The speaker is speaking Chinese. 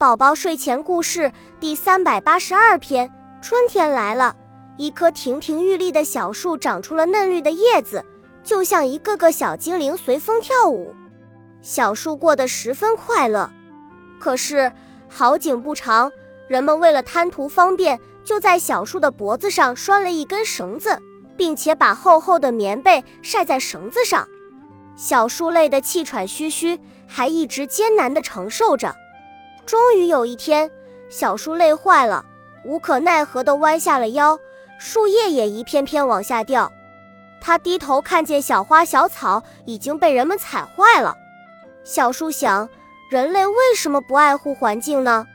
宝宝睡前故事第三百八十二篇：春天来了，一棵亭亭玉立的小树长出了嫩绿的叶子，就像一个个小精灵随风跳舞。小树过得十分快乐。可是好景不长，人们为了贪图方便，就在小树的脖子上拴了一根绳子，并且把厚厚的棉被晒在绳子上。小树累得气喘吁吁，还一直艰难地承受着。终于有一天，小树累坏了，无可奈何地弯下了腰，树叶也一片片往下掉。他低头看见小花小草已经被人们踩坏了。小树想：人类为什么不爱护环境呢？